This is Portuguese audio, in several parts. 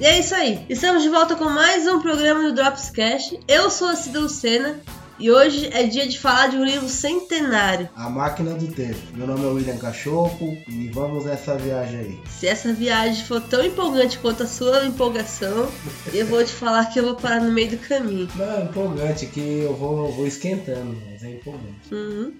E é isso aí. Estamos de volta com mais um programa do Drops Cash. Eu sou a Cida Lucena. E hoje é dia de falar de um livro centenário. A Máquina do Tempo. Meu nome é William Cachopo e vamos nessa viagem aí. Se essa viagem for tão empolgante quanto a sua empolgação, eu vou te falar que eu vou parar no meio do caminho. Não, é empolgante que eu vou, vou esquentando, mas é empolgante. Uhum.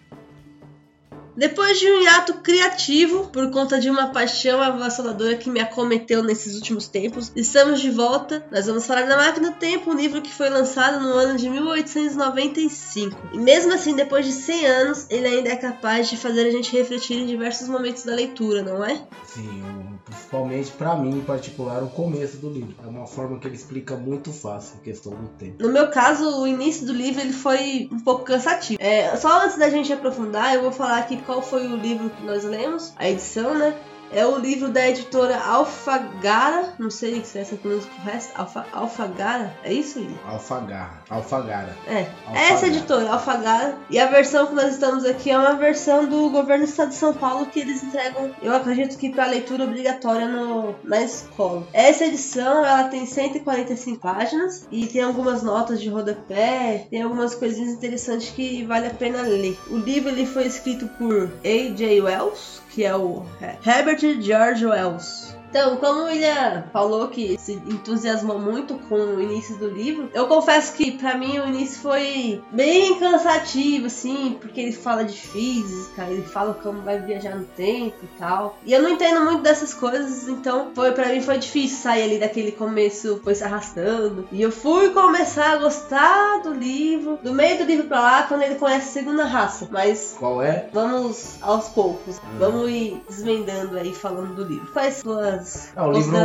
Depois de um hiato criativo por conta de uma paixão avassaladora que me acometeu nesses últimos tempos, estamos de volta. Nós vamos falar da Máquina do Tempo, um livro que foi lançado no ano de 1895. E mesmo assim, depois de 100 anos, ele ainda é capaz de fazer a gente refletir em diversos momentos da leitura, não é? Sim, principalmente para mim em particular, o começo do livro. É uma forma que ele explica muito fácil a questão do tempo. No meu caso, o início do livro ele foi um pouco cansativo. É, só antes da gente aprofundar, eu vou falar aqui qual foi o livro que nós lemos, a edição, né? É o livro da editora Alfagara, não sei se é essa pronúncia correta, Alfa, Alfagara, é isso, William? Alfagara, Alfagara. É, Alfagara. essa editora, Alfagara. E a versão que nós estamos aqui é uma versão do governo do estado de São Paulo que eles entregam, eu acredito que para leitura obrigatória no, na escola. Essa edição, ela tem 145 páginas e tem algumas notas de rodapé, tem algumas coisinhas interessantes que vale a pena ler. O livro ele foi escrito por A.J. Wells, que é o Herbert George Wells. Então, como o William falou que se entusiasmou muito com o início do livro, eu confesso que para mim o início foi bem cansativo, assim, porque ele fala de física, ele fala como vai viajar no tempo e tal. E eu não entendo muito dessas coisas, então foi para mim foi difícil sair ali daquele começo, foi se arrastando. E eu fui começar a gostar do livro, do meio do livro para lá, quando ele conhece a segunda raça. Mas qual é? Vamos aos poucos. Hum. Vamos ir desvendando aí falando do livro. Quais suas ah, o livro,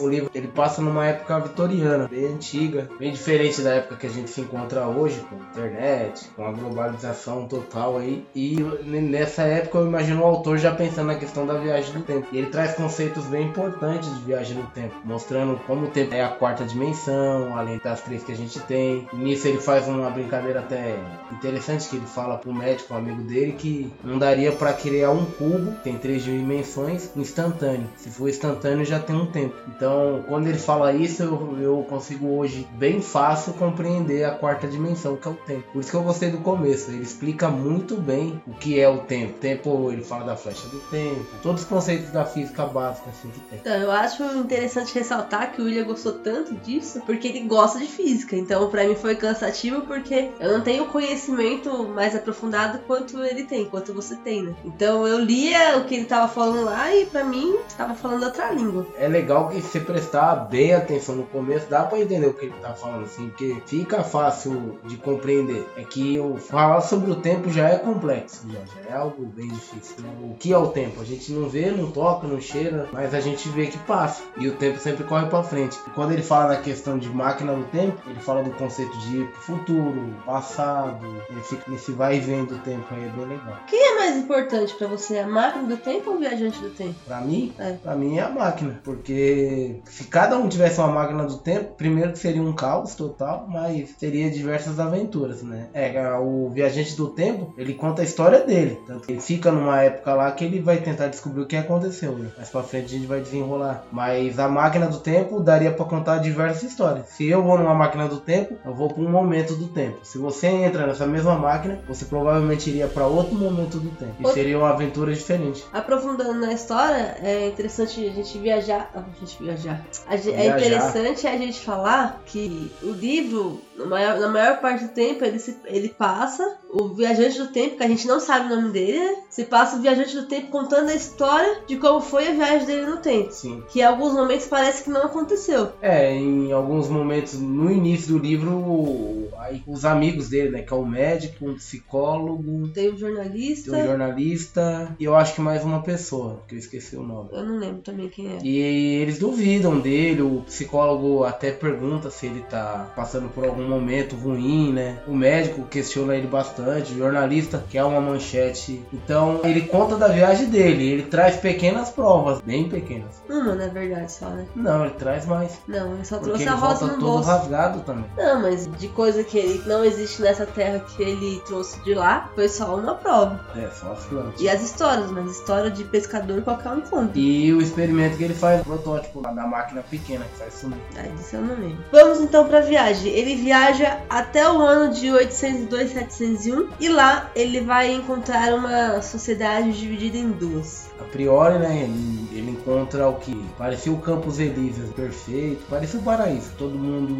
o livro ele passa numa época vitoriana, bem antiga, bem diferente da época que a gente se encontra hoje, com a internet, com a globalização total aí. E nessa época eu imagino o autor já pensando na questão da viagem do tempo. E ele traz conceitos bem importantes de viagem no tempo, mostrando como o tempo é a quarta dimensão, além das três que a gente tem. E nisso ele faz uma brincadeira até interessante que ele fala pro médico, um amigo dele, que não daria para criar um cubo, tem três dimensões, instantâneo. Se for instantâneo já tem um tempo. Então, quando ele fala isso, eu, eu consigo hoje bem fácil compreender a quarta dimensão, que é o tempo. Por isso que eu gostei do começo. Ele explica muito bem o que é o tempo. Tempo, ele fala da flecha do tempo, todos os conceitos da física básica assim que tem. Então, eu acho interessante ressaltar que o William gostou tanto disso porque ele gosta de física. Então, para mim foi cansativo porque eu não tenho conhecimento mais aprofundado quanto ele tem, quanto você tem, né? Então, eu lia o que ele tava falando lá e para mim estava falando outra língua. É legal que se prestar bem atenção no começo, dá para entender o que ele tá falando, assim, porque fica fácil de compreender. É que eu falar sobre o tempo já é complexo, já, já é algo bem difícil. O que é o tempo? A gente não vê, não toca, não cheira, mas a gente vê que passa. E o tempo sempre corre para frente. E quando ele fala na questão de máquina do tempo, ele fala do conceito de futuro, passado, ele fica nesse vai e vem do tempo aí, é bem legal. Quem é mais importante para você, a máquina do tempo ou o viajante do tempo? Para mim, é. para mim é a máquina, porque se cada um tivesse uma máquina do tempo, primeiro que seria um caos total, mas teria diversas aventuras, né? É, o viajante do tempo, ele conta a história dele, tanto que ele fica numa época lá que ele vai tentar descobrir o que aconteceu, né? Mais pra frente a gente vai desenrolar. Mas a máquina do tempo daria para contar diversas histórias. Se eu vou numa máquina do tempo, eu vou para um momento do tempo. Se você entra nessa mesma máquina, você provavelmente iria para outro momento do tempo. E seria uma aventura diferente. Aprofundando na história, é interessante a gente gente viajar. A gente viajar. A gente, é interessante a gente falar que o livro, na maior, na maior parte do tempo, ele, se, ele passa o viajante do tempo, que a gente não sabe o nome dele, se passa o viajante do tempo contando a história de como foi a viagem dele no tempo. Sim. Que em alguns momentos parece que não aconteceu. É, em alguns momentos no início do livro, aí, os amigos dele, né? Que é o médico, um psicólogo. Tem um jornalista. Tem um jornalista. E eu acho que mais uma pessoa, que eu esqueci o nome. Eu não lembro também quem é. E eles duvidam dele, o psicólogo até pergunta se ele tá passando por algum momento ruim, né? O médico questiona ele bastante bastante, jornalista quer uma manchete. Então ele conta da viagem dele, ele traz pequenas provas, bem pequenas. Uma, na verdade, só, né? Não, ele traz mais. Não, ele só trouxe ele a rosa no todo bolso. rasgado também. Não, mas de coisa que ele não existe nessa terra que ele trouxe de lá, foi só uma prova. É, só as plantas. E as histórias, mas história de pescador qualquer um conta. E o experimento que ele faz, o protótipo da máquina pequena que faz sumir. Ah, disso eu não lembro. Vamos então pra viagem. Ele viaja até o ano de 802, 701 e lá ele vai encontrar uma sociedade dividida em duas. A priori, né, ele, ele encontra o que parecia o Campos Elíseos perfeito, parecia o paraíso. Todo mundo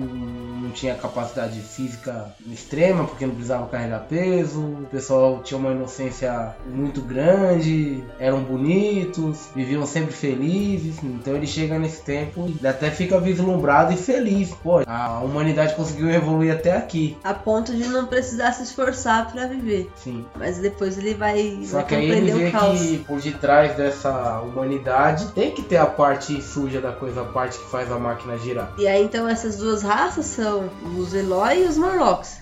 não tinha capacidade física extrema, porque não precisava carregar peso, o pessoal tinha uma inocência muito grande, eram bonitos, viviam sempre felizes. Então ele chega nesse tempo e até fica vislumbrado e feliz. Pô, a humanidade conseguiu evoluir até aqui. A ponto de não precisar se esforçar pra viver. Sim. Mas depois ele vai, Só vai que aí ele vê que por detrás dessa humanidade tem que ter a parte suja da coisa, a parte que faz a máquina girar. E aí então essas duas raças são os Eloy e os Morlocks.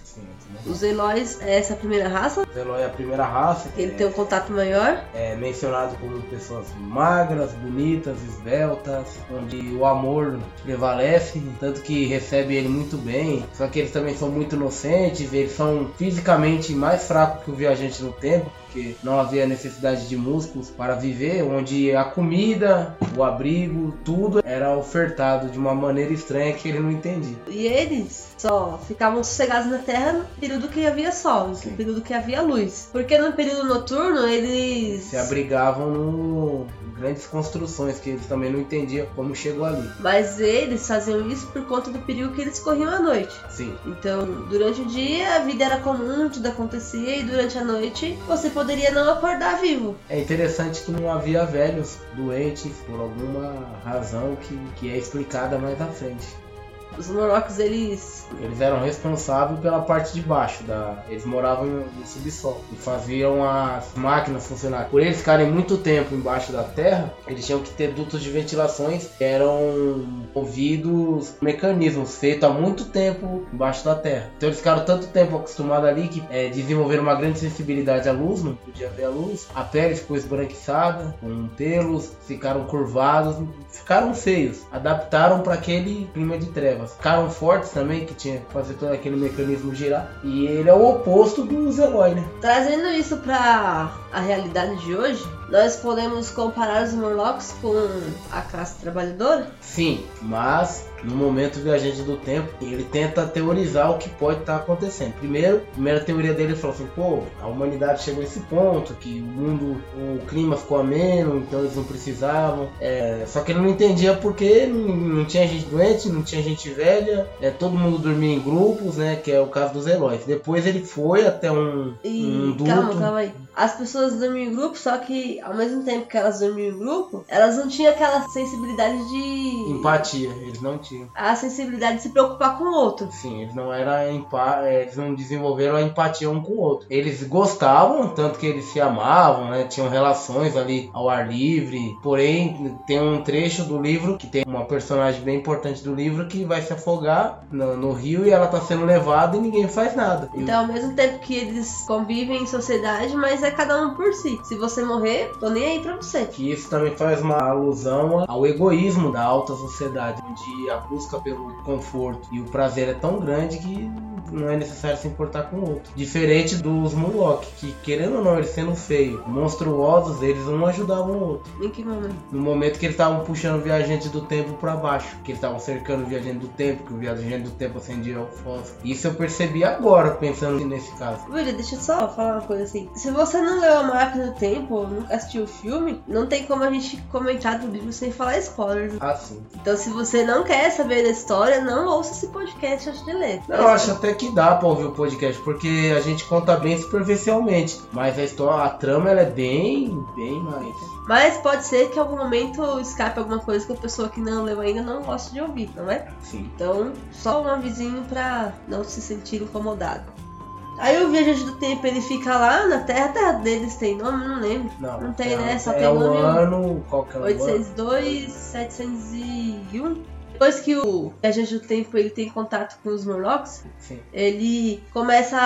Os Eloys é essa primeira raça, O Eloy é a primeira raça ele é, tem um contato maior. é mencionado como pessoas magras, bonitas, esbeltas, onde o amor prevalece, tanto que recebe ele muito bem. Só que eles também são muito inocentes, eles são fisicamente mais fracos que o viajante no tempo, porque não havia necessidade de músculos para viver, onde a comida, o abrigo, tudo era ofertado de uma maneira estranha que ele não entendia. E eles só ficavam sossegados na Terra no período que havia sol, Sim. no período que havia luz. Porque no período noturno eles. Se abrigavam no grandes construções que eles também não entendiam como chegou ali. Mas eles faziam isso por conta do perigo que eles corriam à noite. Sim. Então, durante o dia a vida era comum, tudo acontecia, e durante a noite você poderia não acordar vivo. É interessante que não havia velhos doentes por alguma razão que, que é explicada mais à frente. Os Morlocks, eles. Eles eram responsáveis pela parte de baixo, da... eles moravam no subsolo e faziam as máquinas funcionar. Por eles ficarem muito tempo embaixo da terra, eles tinham que ter dutos de ventilações que eram movidos mecanismos feitos há muito tempo embaixo da terra. Então eles ficaram tanto tempo acostumados ali que é, desenvolveram uma grande sensibilidade à luz, não podia ver a luz. A pele ficou esbranquiçada, com pelos, ficaram curvados, ficaram feios. Adaptaram para aquele clima de trevas. Fortes também, que tinha que fazer todo aquele mecanismo girar. E ele é o oposto do Zeloy, né? Trazendo isso pra a realidade de hoje, nós podemos comparar os Morlocks com a classe trabalhadora? Sim, mas no momento viajante do tempo, ele tenta teorizar o que pode estar acontecendo. Primeiro, a primeira teoria dele falou assim: pô, a humanidade chegou a esse ponto, que o mundo, o clima ficou ameno, então eles não precisavam. É, só que ele não entendia porque não, não tinha gente doente, não tinha gente velha, é, todo mundo dormia em grupos, né? Que é o caso dos heróis. Depois ele foi até um, E um duto. calma, calma aí. As pessoas dormiam em grupo, só que ao mesmo tempo que elas dormiam em grupo, elas não tinham aquela sensibilidade de. Empatia, eles não tinham. A sensibilidade de se preocupar com o outro. Sim, eles não eram empa é, eles não desenvolveram a empatia um com o outro. Eles gostavam, tanto que eles se amavam, né? Tinham relações ali ao ar livre. Porém, tem um trecho do livro que tem uma personagem bem importante do livro que vai se afogar no, no rio e ela tá sendo levada e ninguém faz nada. Então, ao mesmo tempo que eles convivem em sociedade, mas é cada um por si. Se você morrer, tô nem aí pra você. que isso também faz uma alusão ao egoísmo da alta sociedade, onde a busca pelo conforto e o prazer é tão grande que não é necessário se importar com o outro. Diferente dos Murloc, que querendo ou não, eles sendo feios, monstruosos, eles um ajudavam o outro. Em que momento? No momento que eles estavam puxando o viajante do tempo para baixo, que eles estavam cercando o viajante do tempo, que o viajante do tempo acendia o fósforo. Isso eu percebi agora, pensando nesse caso. William, deixa eu só falar uma coisa assim. Se você não leu a máquina do tempo assistiu o filme, não tem como a gente comentar do livro sem falar spoilers. Assim. Então, se você não quer saber da história, não ouça esse podcast antes de ler. Eu acho até que dá pra ouvir o podcast, porque a gente conta bem superficialmente. Mas a história, a trama, ela é bem, bem mais. Mas pode ser que em algum momento escape alguma coisa que a pessoa que não leu ainda não goste de ouvir, não é? Sim. Então, só um avisinho pra não se sentir incomodado. Aí o viajante do tempo ele fica lá na Terra, a Terra deles tem nome, não lembro. Não, Não tem, é, né? Só é tem o nome ano. Qual que é o ano? 802, 701. Depois que o Agente do Tempo ele tem contato com os Morlocks, Sim. ele começa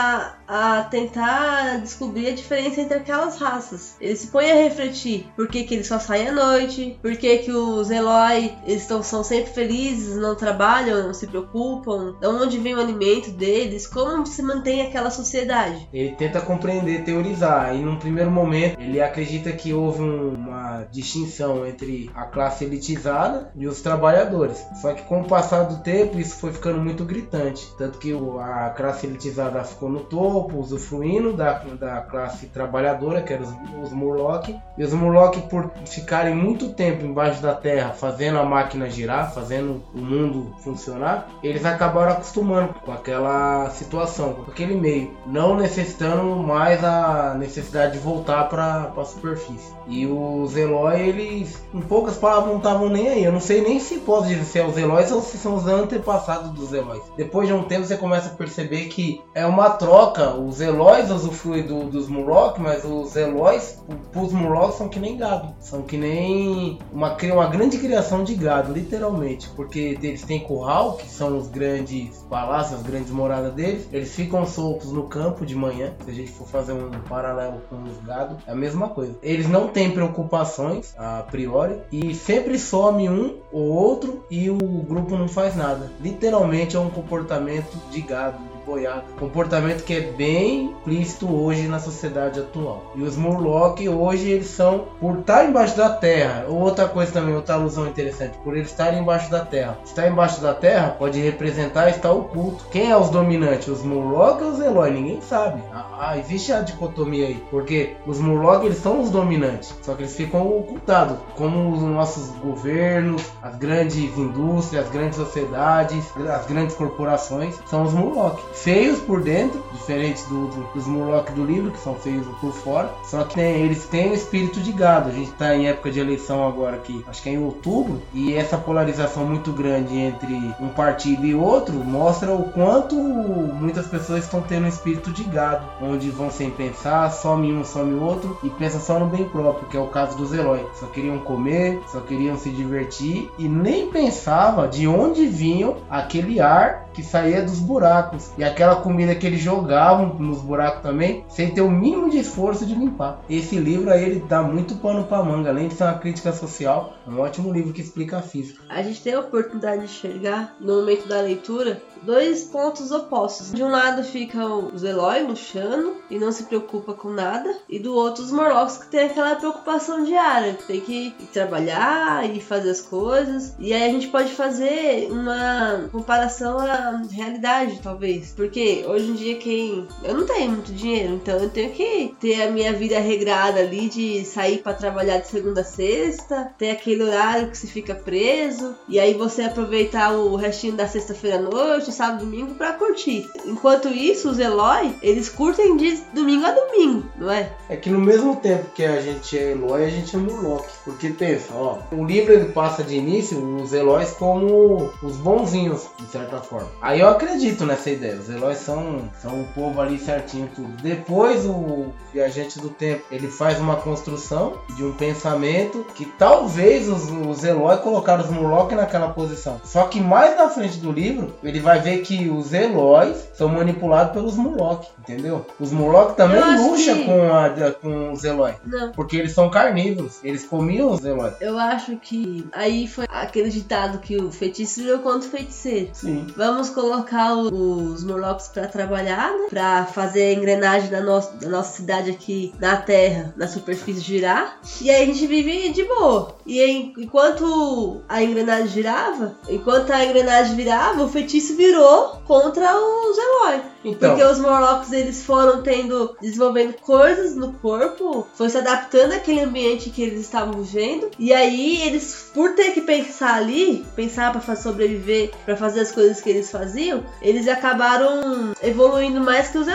a, a, tentar descobrir a diferença entre aquelas raças. Ele se põe a refletir por que, que eles só saem à noite, por que, que os Eloy eles tão, são sempre felizes, não trabalham, não se preocupam, de onde vem o alimento deles, como se mantém aquela sociedade. Ele tenta compreender, teorizar, e num primeiro momento ele acredita que houve um, uma distinção entre a classe elitizada e os trabalhadores. Só que com o passar do tempo isso foi ficando muito gritante, tanto que a classe elitizada ficou no topo, usufruindo da, da classe trabalhadora, que eram os, os Murloc, e os Murloc por ficarem muito tempo embaixo da terra, fazendo a máquina girar, fazendo o mundo funcionar, eles acabaram acostumando com aquela situação, com aquele meio, não necessitando mais a necessidade de voltar para a superfície. E os Eloy, eles, em poucas palavras, não estavam nem aí. Eu não sei nem se pode dizer se é os Eloys ou se são os antepassados dos Eloys. Depois de um tempo, você começa a perceber que é uma troca. Os Eloys usufruem do, dos Murloc, mas os Eloys, os Murlocs são que nem gado. São que nem uma, uma grande criação de gado, literalmente. Porque eles têm curral, que são os grandes palácios, as grandes moradas deles. Eles ficam soltos no campo de manhã. Se a gente for fazer um paralelo com os gados, é a mesma coisa. Eles não têm preocupações a priori e sempre some um ou outro e o grupo não faz nada. Literalmente é um comportamento de gado boiada. Comportamento que é bem implícito hoje na sociedade atual. E os Murloc hoje eles são por estar embaixo da terra. Outra coisa também, outra alusão interessante, por eles estarem embaixo da terra. Estar embaixo da terra pode representar estar oculto. Quem é os dominantes? Os Murloc ou os Eloy? Ninguém sabe. Ah, ah, existe a dicotomia aí, porque os Murloc eles são os dominantes, só que eles ficam ocultados, como os nossos governos, as grandes indústrias, as grandes sociedades, as grandes corporações são os Murloc feios por dentro, diferentes do, do, dos Murloc do livro, que são feios por fora. Só que eles têm o espírito de gado. A gente está em época de eleição agora aqui, acho que é em outubro, e essa polarização muito grande entre um partido e outro mostra o quanto muitas pessoas estão tendo um espírito de gado, onde vão sem pensar, some um, some outro e pensa só no bem próprio, que é o caso dos heróis. Só queriam comer, só queriam se divertir e nem pensava de onde vinham aquele ar que saía dos buracos e aquela comida que eles jogavam nos buracos também, sem ter o mínimo de esforço de limpar. Esse livro aí ele dá muito pano para manga, além de ser uma crítica social, é um ótimo livro que explica a física. A gente tem a oportunidade de enxergar no momento da leitura dois pontos opostos. De um lado fica os Eloy luxando e não se preocupa com nada, e do outro os Morlocks que tem aquela preocupação diária, que tem que trabalhar e fazer as coisas. E aí a gente pode fazer uma comparação à realidade, talvez. Porque hoje em dia quem. Eu não tenho muito dinheiro, então eu tenho que ter a minha vida regrada ali de sair para trabalhar de segunda a sexta, ter aquele horário que se fica preso, e aí você aproveitar o restinho da sexta-feira à noite sábado, domingo para curtir. Enquanto isso, os Eloy, eles curtem de domingo a domingo, não é? É que no mesmo tempo que a gente é Eloy, a gente é Murloc. Porque pensa, ó, o livro ele passa de início os Eloys como os bonzinhos, de certa forma. Aí eu acredito nessa ideia. Os Eloys são, são o povo ali certinho tudo. Depois o viajante do tempo, ele faz uma construção de um pensamento que talvez os, os Eloy colocaram os Murloc naquela posição. Só que mais na frente do livro, ele vai ver que os Eloys são manipulados pelos Murloc, entendeu? Os Murloc também luxam que... com, a, com os Eloy. Não. Porque eles são carnívoros. Eles comiam os Eloy. Eu acho que aí foi aquele ditado que o feitiço virou contra o feiticeiro. Sim. Vamos colocar os Murlocs para trabalhar, né? Pra fazer a engrenagem da nossa, da nossa cidade aqui na Terra, na superfície girar. E aí a gente vive de boa. E aí, enquanto a engrenagem girava, enquanto a engrenagem virava, o feitiço virou virou contra os Eloy. Então. Porque os Morlocks eles foram tendo, desenvolvendo coisas no corpo, foi se adaptando àquele ambiente que eles estavam vivendo. E aí eles, por ter que pensar ali, pensar para sobreviver, para fazer as coisas que eles faziam, eles acabaram evoluindo mais que os.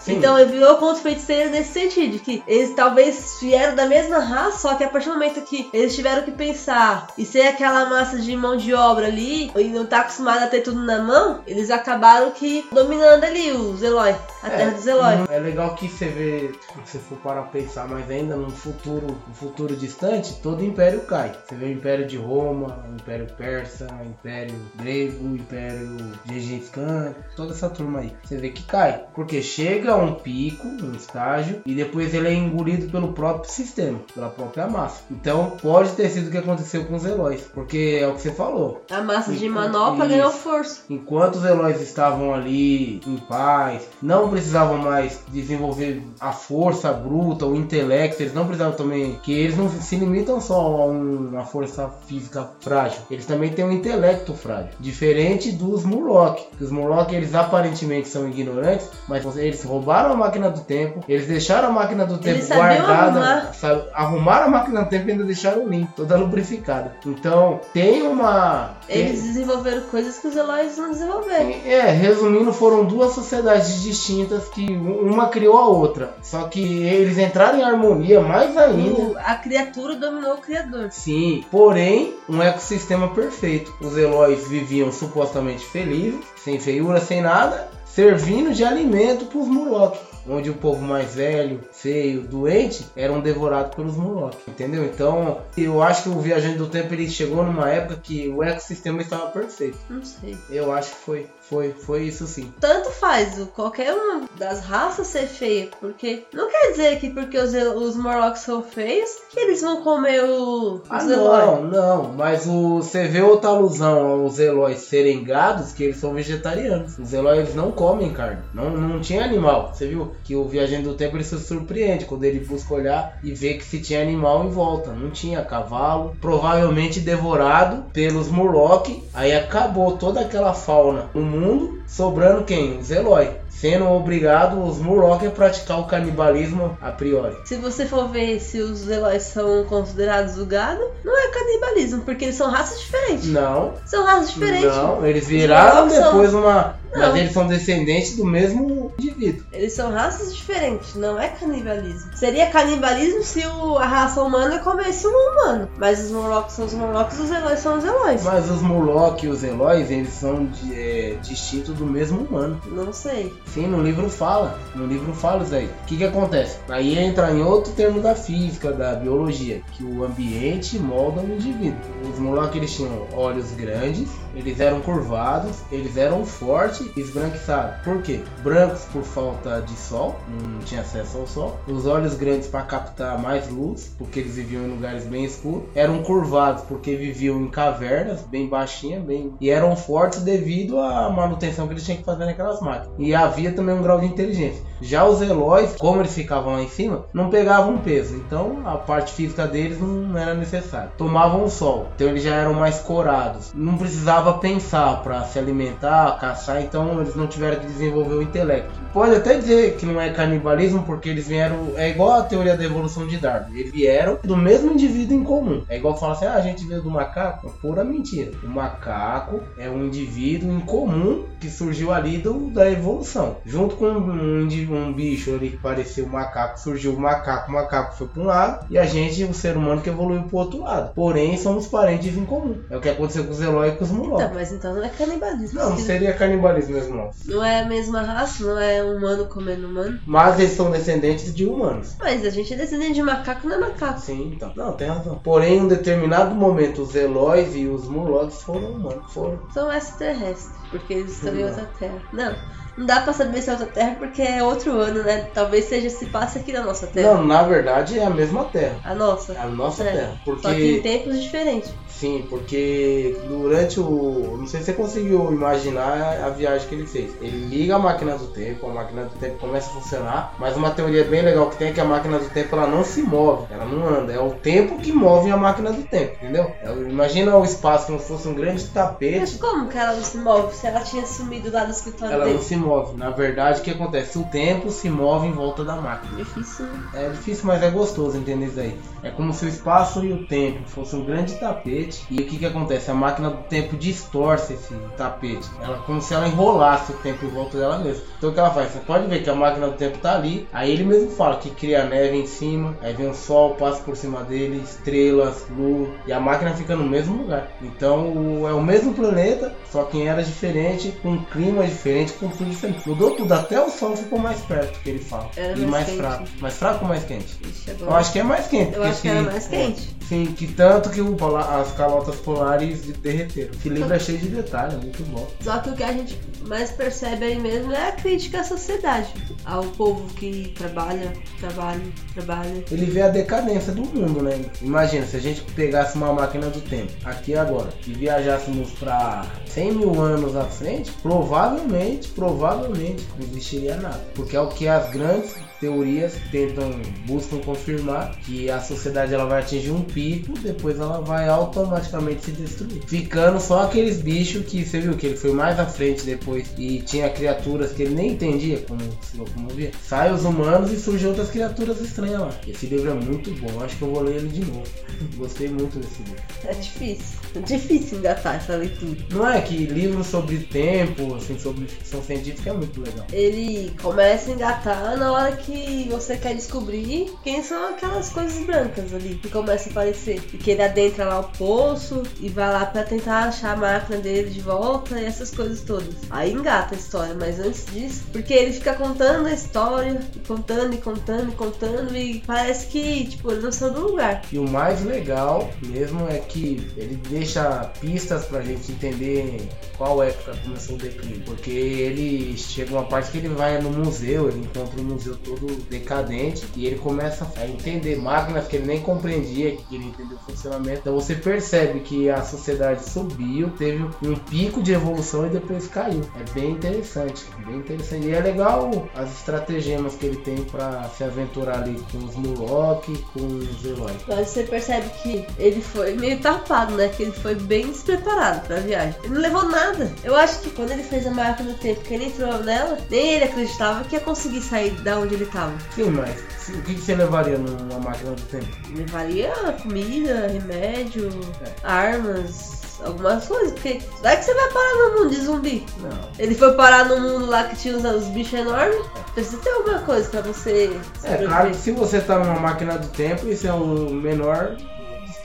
Sim. Então ele virou contra feiticeiro nesse sentido, que eles talvez vieram da mesma raça, só que a partir do momento que eles tiveram que pensar e ser aquela massa de mão de obra ali, e não tá acostumado a ter tudo na mão, eles acabaram que dominando ali os Eloy, a é, terra dos Eloy. É legal que você vê, se for para pensar, mas ainda num futuro, um futuro distante, todo o império cai. Você vê o Império de Roma, o Império Persa persa, império grego, império Gengis Khan, toda essa turma aí. Você vê que cai, porque chega a um pico, um estágio, e depois ele é engolido pelo próprio sistema, pela própria massa. Então pode ter sido o que aconteceu com os Eloys, porque é o que você falou. A massa de manopla ganhou força. Enquanto os Eloys estavam ali em paz, não precisavam mais desenvolver a força bruta, o intelecto, eles não precisavam também, que eles não se limitam só a uma força física frágil, eles também têm um intelecto frágil, diferente dos Murloc, que os Murloc eles aparentemente são ignorantes, mas eles roubaram a máquina do tempo, eles deixaram a máquina do tempo guardada, arrumar. Sabe, arrumaram a máquina do tempo e ainda deixaram limpa, toda lubrificada. Então, tem uma eles desenvolveram coisas que os Eloys não desenvolveram. É, resumindo, foram duas sociedades distintas que uma criou a outra. Só que eles entraram em harmonia mais ainda. O, a criatura dominou o criador. Sim, porém, um ecossistema perfeito. Os Eloys viviam supostamente felizes, sem feiura, sem nada, servindo de alimento para os Murlocs onde o povo mais velho, feio, doente eram devorados pelos Murlocs, entendeu? Então, eu acho que o Viajante do Tempo ele chegou numa época que o ecossistema estava perfeito. Não sei. Eu acho que foi. Foi, foi isso sim. Tanto faz qualquer uma das raças ser feia, porque não quer dizer que porque os, os Morlocks são feios que eles vão comer o, ah, os Não, não, mas o, você vê outra alusão aos Eloys serem gados que eles são vegetarianos. Os Eloys não comem carne, não, não tinha animal. Você viu que o Viajante do Tempo ele se surpreende quando ele busca olhar e vê que se tinha animal em volta. Não tinha cavalo, provavelmente devorado pelos Murloc. Aí acabou toda aquela fauna no mundo, sobrando quem? Os Eloy sendo obrigado os Murloc a praticar o canibalismo a priori. Se você for ver se os heróis são considerados o gado, não é canibalismo, porque eles são raças diferentes. Não. São raças diferentes. Não, eles viraram depois são... uma não. Mas eles são descendentes do mesmo indivíduo. Eles são raças diferentes, não é canibalismo. Seria canibalismo se o, a raça humana comesse um humano. Mas os Morlocks são os Morlocks, os Eloys são os Eloys. Mas os Morlock e os Eloys, eles são de, é, distintos do mesmo humano. Não sei. Sim, no livro fala. No livro fala isso aí. O que que acontece? Aí entra em outro termo da física, da biologia, que o ambiente molda o indivíduo. Os Morlock, eles tinham olhos grandes, eles eram curvados, eles eram fortes e esbranquiçados. Por quê? Brancos por falta de sol, não tinha acesso ao sol. Os olhos grandes para captar mais luz, porque eles viviam em lugares bem escuros. Eram curvados porque viviam em cavernas, bem baixinhas, bem e eram fortes devido à manutenção que eles tinham que fazer naquelas máquinas. E havia também um grau de inteligência. Já os Eloys, como eles ficavam lá em cima, não pegavam peso, então a parte física deles não era necessária. Tomavam o sol, então eles já eram mais corados. Não precisava pensar para se alimentar, caçar, então eles não tiveram que desenvolver o intelecto. Pode até dizer que não é canibalismo porque eles vieram, é igual a teoria da evolução de Darwin. Eles vieram do mesmo indivíduo em comum. É igual falar assim: ah, a gente veio do macaco. É pura mentira. O macaco é um indivíduo em comum que surgiu ali do, da evolução. Junto com um, um bicho ali que parecia um macaco, surgiu o macaco, o macaco foi para um lado e a gente, o ser humano, que evoluiu para o outro lado. Porém, somos parentes em comum. É o que aconteceu com os Eloy e com os Então, mas então não é canibalismo. Não, não seria canibalismo mesmo, não. Não é a mesma raça, não é humano comendo humano. Mas eles são descendentes de humanos. Mas a gente é descendente de macaco, não é macaco. Sim, então. Não, tem razão. Porém, em um determinado momento, os Eloys e os Murlocs foram humanos. Foram. São extraterrestres, porque eles estão em outra terra. Não. Não dá pra saber se é outra Terra porque é outro ano, né? Talvez seja se passe aqui na nossa Terra. Não, na verdade é a mesma Terra. A nossa? É a nossa é. Terra. Porque... Só que em tempos diferentes. Sim, porque durante o. Não sei se você conseguiu imaginar a viagem que ele fez. Ele liga a máquina do tempo, a máquina do tempo começa a funcionar, mas uma teoria bem legal que tem é que a máquina do tempo ela não se move, ela não anda. É o tempo que move a máquina do tempo, entendeu? É, imagina o espaço como se fosse um grande tapete. Mas como que ela não se move? Se ela tinha sumido lá do escritório ela dele? não se move. Na verdade, o que acontece? O tempo se move em volta da máquina. Difícil, né? É difícil, mas é gostoso entender isso aí. É como se o espaço e o tempo fossem um grande tapete tapete. E o que que acontece? A máquina do tempo distorce esse tapete. Ela como se ela enrolasse o tempo em volta dela mesma. Então o que ela faz? Você pode ver que a máquina do tempo tá ali. Aí ele mesmo fala que cria neve em cima. Aí vem o sol, passa por cima dele, estrelas, lua. E a máquina fica no mesmo lugar. Então é o mesmo planeta, só que em era diferente, com um clima diferente, com tudo diferente. Mudou tudo, até o sol ficou mais perto, que ele fala. Era e mais, mais fraco. Mais fraco ou mais quente? Ixi, Eu acho que é mais quente. Eu acho que era mais quente. Sim, que tanto que o, as calotas polares derreteram. Esse livro é cheio de detalhes, é muito bom. Só que o que a gente mais percebe aí mesmo é a crítica à sociedade, ao povo que trabalha, trabalha, trabalha. Ele vê a decadência do mundo, né? Imagina, se a gente pegasse uma máquina do tempo, aqui agora, e viajássemos para 100 mil anos à frente, provavelmente, provavelmente, não existiria nada. Porque é o que as grandes teorias tentam buscam confirmar que a sociedade ela vai atingir um pico, depois ela vai automaticamente se destruir, ficando só aqueles bichos que você viu que ele foi mais à frente depois e tinha criaturas que ele nem entendia como se locomovia. Sai os humanos e surgem outras criaturas estranhas lá. Esse livro é muito bom, acho que eu vou ler ele de novo. Gostei muito desse livro. É difícil, é difícil engatar essa leitura. Não é que livro sobre tempo, assim, sobre ficção científica é muito legal. Ele começa a engatar na hora que que você quer descobrir quem são aquelas coisas brancas ali que começam a aparecer. E que ele adentra lá o poço e vai lá para tentar achar a máquina dele de volta e essas coisas todas. Aí engata a história, mas antes disso, porque ele fica contando a história, e contando e contando e contando e parece que, tipo, ele não saiu do lugar. E o mais legal mesmo é que ele deixa pistas pra gente entender qual época começou o declínio. Porque ele chega uma parte que ele vai no museu, ele encontra o museu todo todo decadente e ele começa a entender máquinas que ele nem compreendia, que ele entender o funcionamento. Então você percebe que a sociedade subiu, teve um pico de evolução e depois caiu. É bem interessante, bem interessante. E é legal as estratagemas que ele tem para se aventurar ali com os Murloc, com os heróis. Mas você percebe que ele foi meio tapado, né? Que ele foi bem despreparado pra viagem. Ele não levou nada. Eu acho que quando ele fez a máquina do tempo, que ele entrou nela, nem ele acreditava que ia conseguir sair da onde ele Sim, mas o que você levaria numa máquina do tempo? Levaria comida, remédio, é. armas algumas coisas, porque vai que você vai parar no mundo de zumbi. Não. Ele foi parar no mundo lá que tinha os, os bichos enormes. Precisa ter alguma coisa pra você. É claro que se você tá numa máquina do tempo, isso é o menor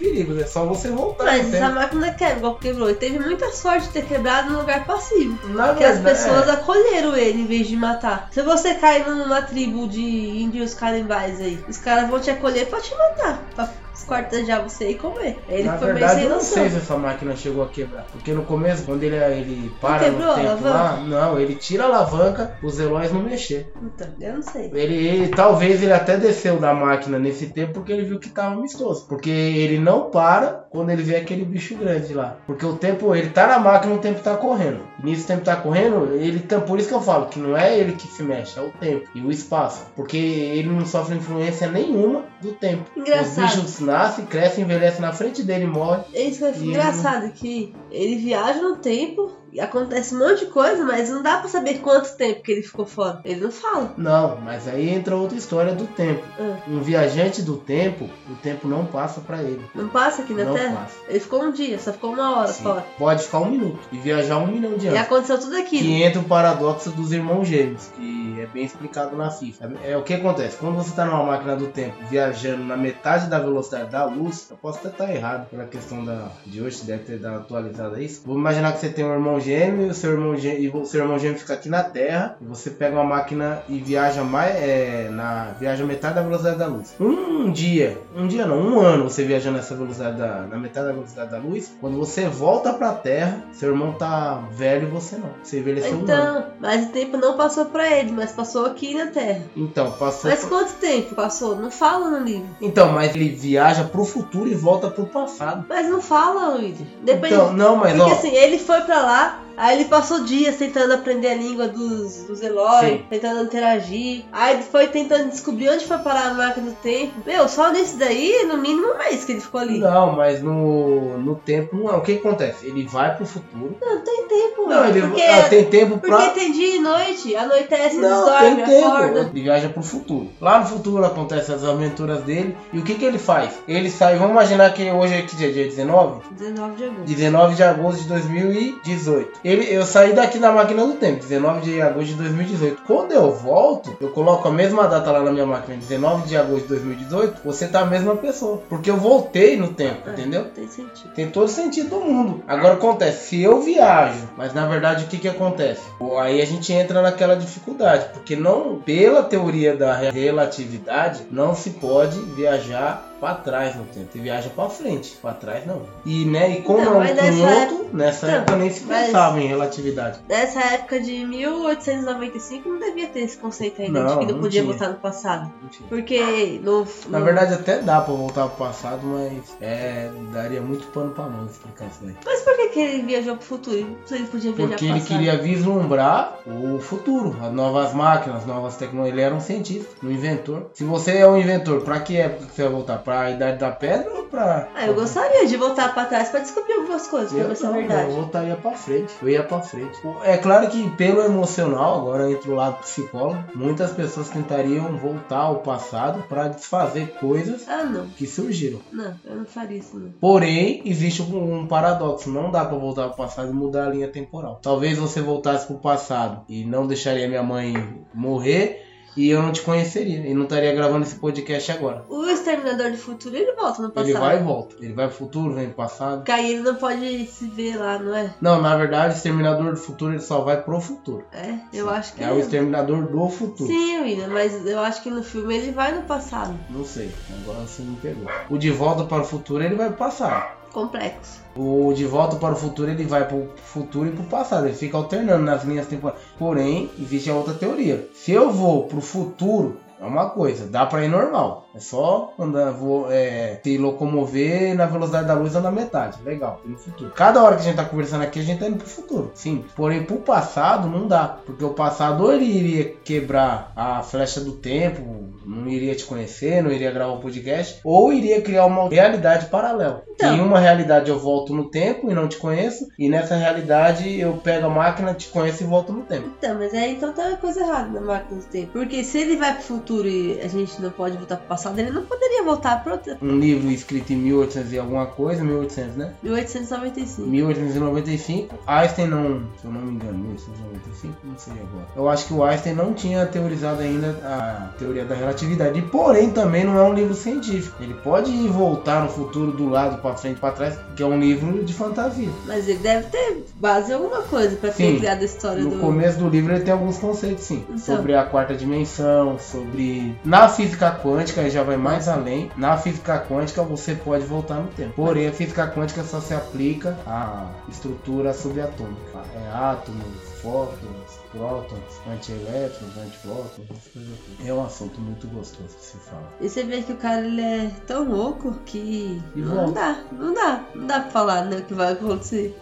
perigos, é só você voltar. Mas essa máquina quebra, igual quebrou. E teve muita sorte de ter quebrado no lugar passivo. Na porque verdade, as pessoas é. acolheram ele em vez de matar. Se você cair numa tribo de índios canibais aí, os caras vão te acolher pra te matar. Pra esquartejar você e comer. Ele Na verdade, eu não sei se essa máquina chegou a quebrar. Porque no começo, quando ele, ele para no tempo lá, não, ele tira a alavanca, os heróis não mexer. Então, eu não sei. Ele, ele, talvez ele até desceu da máquina nesse tempo porque ele viu que tava amistoso. Porque ele não para quando ele vê aquele bicho grande lá. Porque o tempo, ele tá na máquina, o tempo tá correndo. E nisso o tempo tá correndo, ele tá, por isso que eu falo que não é ele que se mexe, é o tempo e o espaço. Porque ele não sofre influência nenhuma do tempo. Engraçado. Os bichos nasce, cresce, envelhece na frente dele e morre. É isso que é engraçado, ele... que ele viaja no tempo acontece um monte de coisa, mas não dá pra saber quanto tempo que ele ficou fora. Ele não fala. Não, mas aí entra outra história do tempo. Ah. Um viajante do tempo, o tempo não passa para ele. Não passa aqui na não Terra? Passa. Ele ficou um dia, só ficou uma hora Sim. fora. Pode ficar um minuto e viajar um milhão de anos. E aconteceu tudo aquilo. Que entra o paradoxo dos irmãos gêmeos, que é bem explicado na FIFA. É, é o que acontece. Quando você tá numa máquina do tempo viajando na metade da velocidade da luz, eu posso até estar errado pela questão da, de hoje, deve ter dado atualizada isso. Vou imaginar que você tem um irmão gêmeo e o seu irmão gêmeo, e o seu irmão gêmeo fica aqui na Terra, e você pega uma máquina e viaja mais é, na viaja metade da velocidade da luz. Um dia, um dia não, um ano você viajando nessa velocidade da, na metade da velocidade da luz, quando você volta pra Terra, seu irmão tá velho e você não. Você envelheceu então, um ano. mas o tempo não passou pra ele, mas passou aqui na Terra. Então, passou. Mas quanto tempo passou? Não fala no livro. Então, mas ele viaja pro futuro e volta pro passado. Mas não fala, Luiz. Depende. Então, não, mas Porque ó, assim, ele foi pra lá, 자 Aí ele passou dias tentando aprender a língua dos, dos Eloy, tentando interagir. Aí ele foi tentando descobrir onde foi parar a máquina do tempo. Meu, só nesse daí, no mínimo um mês que ele ficou ali. Não, mas no, no tempo não. O que acontece? Ele vai pro futuro. Não, tem tempo, Não, ele porque, ah, tem tempo pra. Porque tem dia e noite, anoitece, não, eles dormem, tem acorda. Ele viaja pro futuro. Lá no futuro acontecem as aventuras dele. E o que que ele faz? Ele sai, vamos imaginar que hoje é que dia? Dia 19? 19 de agosto. 19 de agosto de 2018. Ele, eu saí daqui na máquina do tempo, 19 de agosto de 2018. Quando eu volto, eu coloco a mesma data lá na minha máquina, 19 de agosto de 2018, você tá a mesma pessoa. Porque eu voltei no tempo, é, entendeu? Tem sentido. Tem todo sentido do mundo. Agora acontece, se eu viajo, mas na verdade o que que acontece? Aí a gente entra naquela dificuldade, porque não, pela teoria da relatividade, não se pode viajar pra trás no tempo. Você viaja pra frente, pra trás não. E, né, e como Então, é um com nessa outro, época- nessa Então, época nem se pensava em relatividade. Nessa época de 1895 não devia ter esse conceito ainda de Não, que não não podia tinha. voltar no passado. Porque no, Na no- verdade até dá pra voltar pro passado, mas é, daria muito pano pra mão explicar isso daí. Mas por que, que ele viajou pro futuro? Se ele podia viajar Porque ele passado? queria vislumbrar o futuro, as novas máquinas, as novas tecnologias. Ele era um cientista, um inventor. Se você é um inventor, pra que época que você vai voltar? Pra idade da pedra ou pra. Ah, eu gostaria de voltar pra trás pra descobrir algumas coisas, pra Eu, ver se é verdade. eu voltaria pra frente. Eu ia pra frente. É claro que pelo emocional, agora entra o lado psicólogo, muitas pessoas tentariam voltar ao passado pra desfazer coisas Ah, não. que surgiram. Não, eu não faria isso, não. Porém, existe um, um paradoxo. Não dá pra voltar pro passado e mudar a linha temporal. Talvez você voltasse pro passado e não deixaria minha mãe morrer e eu não te conheceria. E não estaria gravando esse podcast agora. O Exterminador do Futuro, ele volta no passado. Ele vai e volta. Ele vai pro futuro, vem pro passado. Porque aí ele não pode se ver lá, não é? Não, na verdade, o Exterminador do Futuro ele só vai pro futuro. É, eu acho que É o Exterminador do futuro. Sim, William, mas eu acho que no filme ele vai no passado. Não sei, agora você me pegou. O De Volta para o Futuro ele vai pro passado. Complexo. O De Volta para o Futuro ele vai pro futuro e pro passado. Ele fica alternando nas linhas temporais. Porém, existe a outra teoria. Se eu vou pro futuro, é uma coisa, dá pra ir normal. É só andar, vou, é, se locomover na velocidade da luz andar metade. Legal, no futuro. Cada hora que a gente tá conversando aqui, a gente tá indo pro futuro. Sim. Porém, pro passado não dá. Porque o passado ou ele iria quebrar a flecha do tempo, não iria te conhecer, não iria gravar o podcast, ou iria criar uma realidade paralela. Então. Em uma realidade eu volto no tempo e não te conheço, e nessa realidade eu pego a máquina, te conheço e volto no tempo. Então, mas é então tem uma coisa errada na máquina do tempo. Porque se ele vai pro futuro e a gente não pode voltar pro passado, ele não poderia voltar pro outra- Um livro escrito em 1800 e alguma coisa, 1800, né? 1895. 1895, Einstein não, se eu não me engano, 1895, não sei agora. Eu acho que o Einstein não tinha teorizado ainda a teoria da relatividade. E, porém, também não é um livro científico. Ele pode ir voltar no futuro do lado para frente, para trás, que é um livro de fantasia. Mas ele deve ter base em alguma coisa pra ter Sim. criado a história No do. começo do livro ele tem alguns conceitos, sim. Então. Sobre a quarta dimensão, sobre. Na física quântica ele já vai mais além. Na física quântica você pode voltar no tempo. Porém, a física quântica só se aplica à estrutura subatômica. É átomos, fótons, prótons, antielétrons, antiprótons, essas coisas. É um assunto muito gostoso de se falar. E você vê que o cara ele é tão louco que. Não dá, não dá. Não dá pra falar né, o que vai acontecer.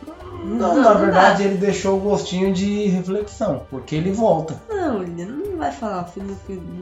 Não, Não, na não verdade ele deixou o gostinho de reflexão, porque ele volta. Não, William, não vai falar o fim do,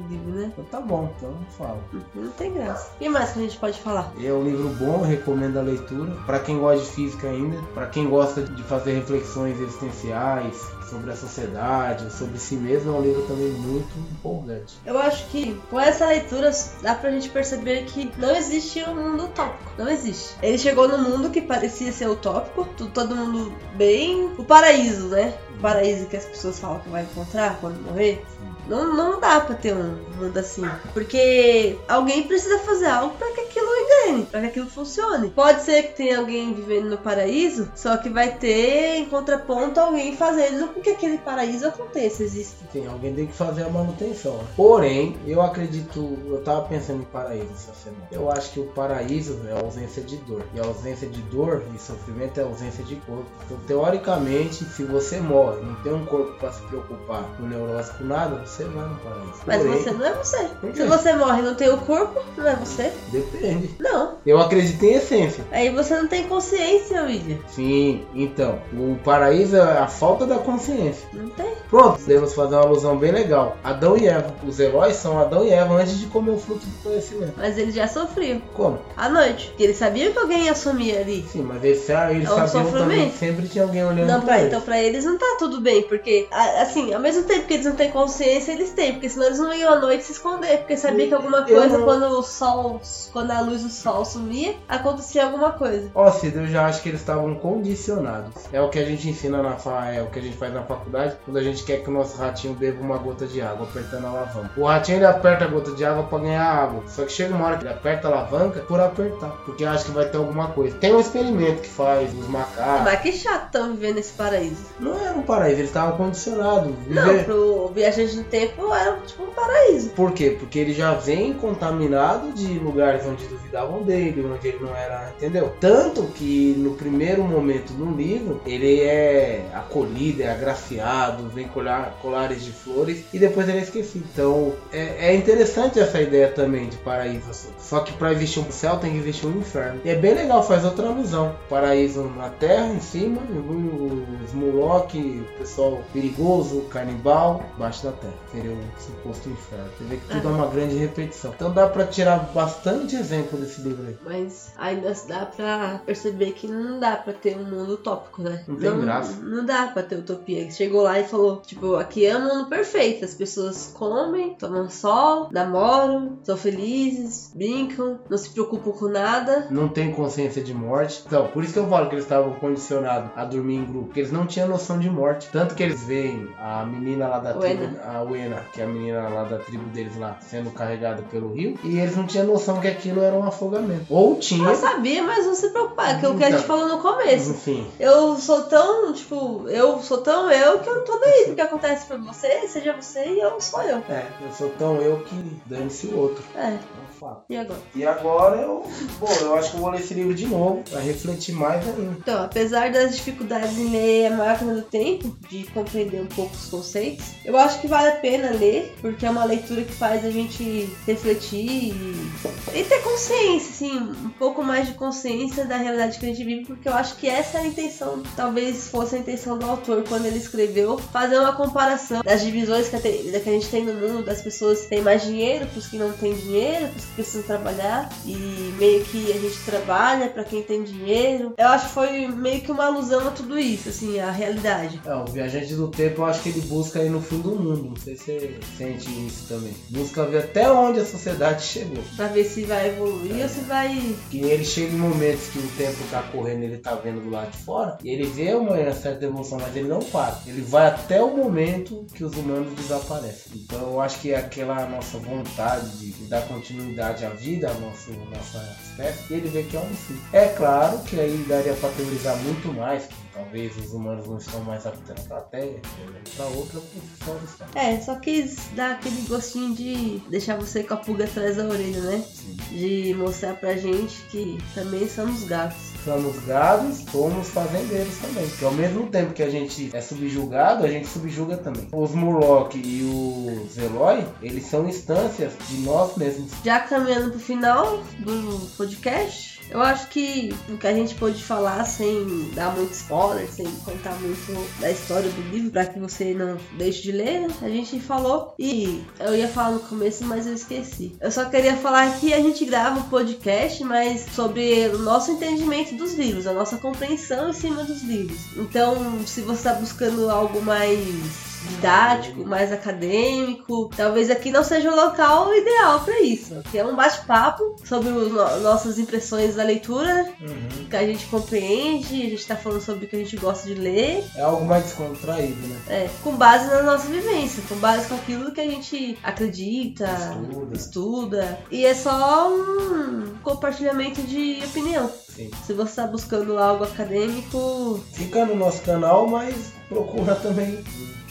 livro, né? Então tá bom, então eu falo. Não tem graça. E mais que a gente pode falar? É um livro bom, recomendo a leitura. Para quem gosta de física ainda, para quem gosta de fazer reflexões existenciais sobre a sociedade, sobre si mesmo, é um livro também muito empolgante. Eu acho que com essa leitura dá pra gente perceber que não existe um mundo utópico. Não existe. Ele chegou no mundo que parecia ser utópico, todo mundo bem. O paraíso, né? O paraíso que as pessoas falam que vai encontrar quando morrer. Não, não dá pra ter um mundo assim. Porque alguém precisa fazer algo pra que aquilo engane, pra que aquilo funcione. Pode ser que tenha alguém vivendo no paraíso, só que vai ter em contraponto alguém fazendo com que aquele paraíso aconteça, exista. Sim, alguém tem que fazer a manutenção. Porém, eu acredito, eu tava pensando em paraíso essa semana. Eu acho que o paraíso é a ausência de dor. E a ausência de dor e sofrimento é a ausência de corpo. Então, teoricamente, se você morre, não tem um corpo para se preocupar com neurose com nada, você vai no paraíso. Mas Porém, você não é você. Se você morre e não tem o corpo, não é você? Depende. Não. Eu acredito em essência. Aí você não tem consciência, William. Sim, então, o paraíso é a falta da consciência. Não tem. Pronto, devemos fazer uma alusão bem legal. Adão e Eva. Os heróis são Adão e Eva antes de comer o fruto do conhecimento. Mas ele já sofreu. Como? À noite. Porque ele sabia que alguém ia sumir ali. Sim, mas eles, eles É um sabiam também sofrimento. que sempre tinha alguém olhando Não, pra pra, eles. então pra eles não tá tudo bem, porque, assim, ao mesmo tempo que eles não têm consciência, eles têm, porque senão eles não iam à noite se esconder, porque sabia que alguma coisa, não- quando o sol, quando a luz do sol sumia, acontecia alguma coisa. Ó, oh, eu já acho que eles estavam condicionados. É o que a gente ensina na fa... é o que a gente faz na faculdade, quando a gente quer que o nosso ratinho beba uma gota de água, apertando a alavanca. O ratinho ele aperta a gota de água para ganhar água. Só que chega uma hora que ele aperta a alavanca por apertar, porque acha que vai ter alguma coisa. Tem um experimento que faz os macacos. Mas que chato estão vivendo nesse paraíso. Não era um paraíso, eles estavam condicionados. Viver... Não, pro viajante do tempo era tipo um paraíso. Por quê? Porque ele já vem contaminado de lugares onde duvidavam dele, onde ele não era, entendeu? Tanto que no primeiro momento no livro, ele é acolhido, é agraciado, vem colar, colares de flores e depois ele é esquecido. Então é, é interessante essa ideia também de paraíso. Assim. Só que para existir um céu tem que existir um inferno. E é bem legal, faz outra alusão. Paraíso na terra, em cima, os Murloc, o pessoal perigoso, canibal, embaixo da terra. Seria um suposto inferno. Você vê que tudo é uma grande repetição. Então dá para tirar bastante exemplo desse livro aí. Mas ainda dá pra perceber que não dá pra ter um mundo utópico, né? Não tem não, graça. Não dá pra ter utopia. Chegou lá e falou, tipo, aqui é um mundo perfeito. As pessoas comem, tomam sol, namoram, são felizes, brincam, não se preocupam com nada. Não tem consciência de morte. Então, por isso que eu falo que eles estavam condicionados a dormir em grupo. Porque eles não tinham noção de morte. Tanto que eles veem a menina lá da tribo, a Que é a menina lá da tribo deles lá, sendo carregada pelo rio. E eles não tinham noção que aquilo era um afogamento. Ou tinha. Eu sabia, mas não se preocupar, que é o que a gente então, falou no começo. Enfim. Eu sou tão, tipo, eu sou tão eu que eu não tô daí. O que acontece pra você, seja você e eu sou eu. É, eu sou tão eu que dane-se o outro. É. E agora? E agora eu. Bom, eu acho que eu vou ler esse livro de novo, pra refletir mais ainda. Então, apesar das dificuldades em ler A Máquina do Tempo, de compreender um pouco os conceitos, eu acho que vale a pena ler, porque é uma leitura que faz a gente refletir e, e ter consciência, assim, um pouco mais de consciência da realidade que a gente vive, porque eu acho que essa é a intenção, talvez fosse a intenção do autor quando ele escreveu, fazer uma comparação das divisões que a, que a gente tem no mundo, das pessoas que têm mais dinheiro, pros que não têm dinheiro, pros que precisam trabalhar, e meio que a gente trabalha para quem tem dinheiro. Eu acho que foi meio que uma alusão a tudo isso, assim, a realidade. É, o Viajante do Tempo, eu acho que ele busca ir no fim do mundo, não sei se você sente isso também. Busca ver até onde a sociedade chegou. Pra ver se vai evoluir é. ou se vai... Que ele chega em momentos que o tempo tá correndo, ele tá vendo do lado de fora, e ele vê uma certa evolução, mas ele não para. Ele vai até o momento que os humanos desaparecem. Então eu acho que é aquela nossa vontade de dar continuidade à vida, à nossa, nossa espécie, e ele vê que é um fim. É claro que aí daria para teorizar muito mais, que talvez os humanos não estão mais para a Terra, para outra posição É, só quis dar aquele gostinho de deixar você com a pulga atrás da orelha, né? Sim. De mostrar pra gente que também somos gatos somos gados, somos fazendeiros também. Que ao mesmo tempo que a gente é subjugado, a gente subjuga também. Os Murloc e os Eloy, eles são instâncias de nós mesmos. Já caminhando pro final do podcast, eu acho que o que a gente pôde falar sem dar muito spoiler, sem contar muito da história do livro, para que você não deixe de ler, né? a gente falou e eu ia falar no começo, mas eu esqueci. Eu só queria falar que a gente grava um podcast, mas sobre o nosso entendimento dos livros, a nossa compreensão em cima dos livros. Então, se você está buscando algo mais didático, mais acadêmico. Talvez aqui não seja o local ideal para isso. Aqui é um bate-papo sobre no nossas impressões da leitura, uhum. que a gente compreende, a gente tá falando sobre o que a gente gosta de ler. É algo mais descontraído, né? É, com base na nossa vivência, com base com aquilo que a gente acredita, estuda. estuda. E é só um compartilhamento de opinião. Sim. Se você está buscando algo acadêmico. Fica no nosso canal, mas procura também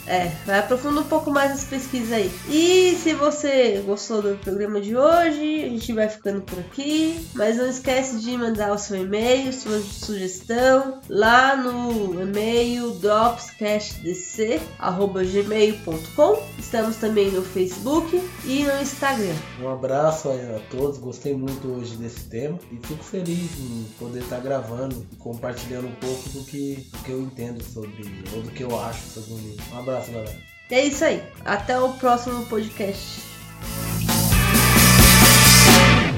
é, vai aprofundando um pouco mais as pesquisas aí. E se você gostou do programa de hoje, a gente vai ficando por aqui. Mas não esquece de mandar o seu e-mail, sua sugestão lá no e-mail dropscastdc@gmail.com. Estamos também no Facebook e no Instagram. Um abraço a todos, gostei muito hoje desse tema e fico feliz em poder estar gravando e compartilhando um pouco do que, do que eu entendo sobre, ou do que eu acho sobre o livro. Um abraço próxima. É isso aí. Até o próximo podcast.